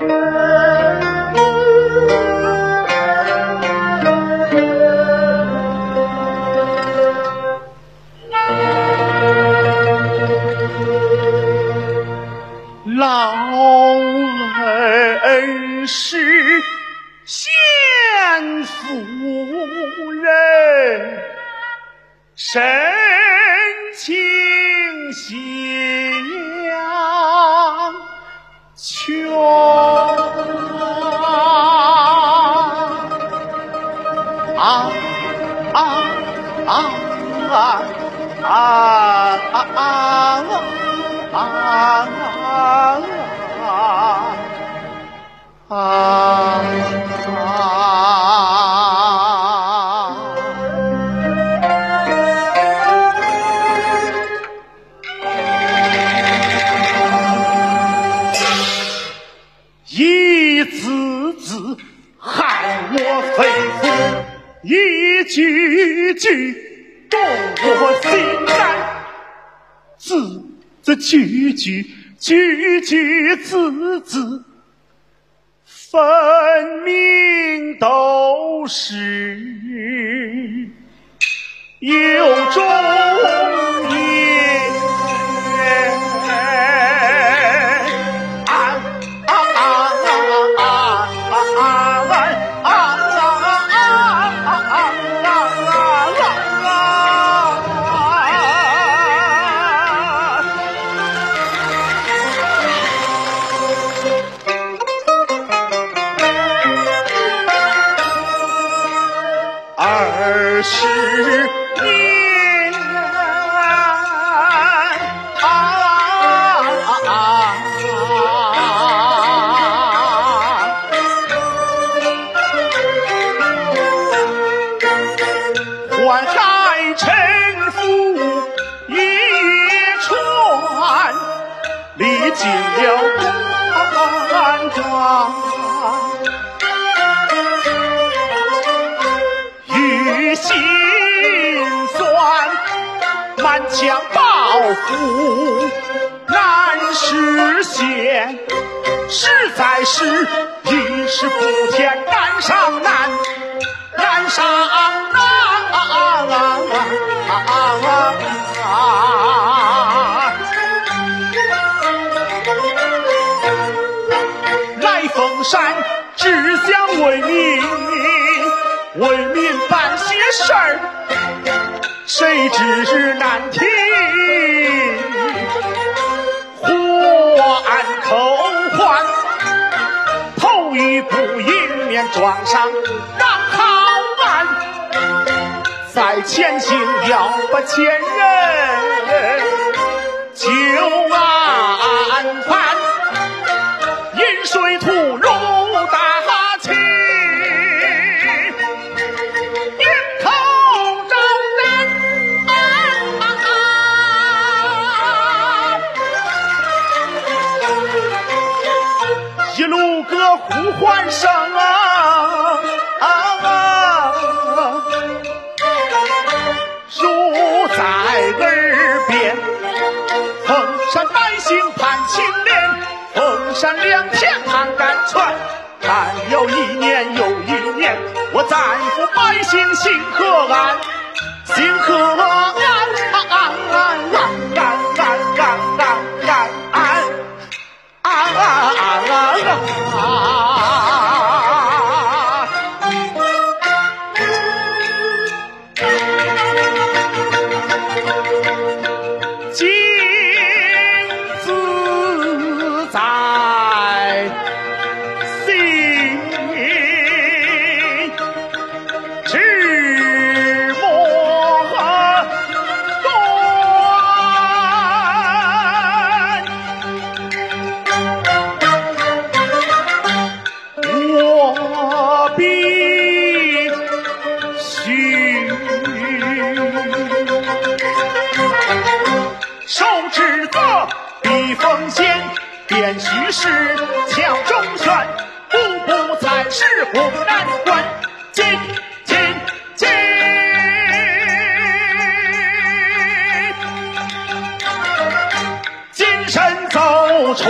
老儿是先夫人神情新娘啊啊啊啊啊啊！一字字害我肺腑，一句句这句句，句句字字，分明都是十年啊，宦海沉浮一串，历尽了关张。满腔抱负难实现，实在是一时不天难上难，难上难。来凤山只想为民，为民办些事儿，谁知难题？换口换，头一步迎面撞上让好汉，在前行要把前人就啊歌呼唤声啊啊！如在耳边，凤山百姓盼清廉，凤山良田盼甘泉。看了一年又一年，我在乎百姓心和安，心和安，安安安安安安风先便许氏，巧中选步步踩实步难关金金金金身走出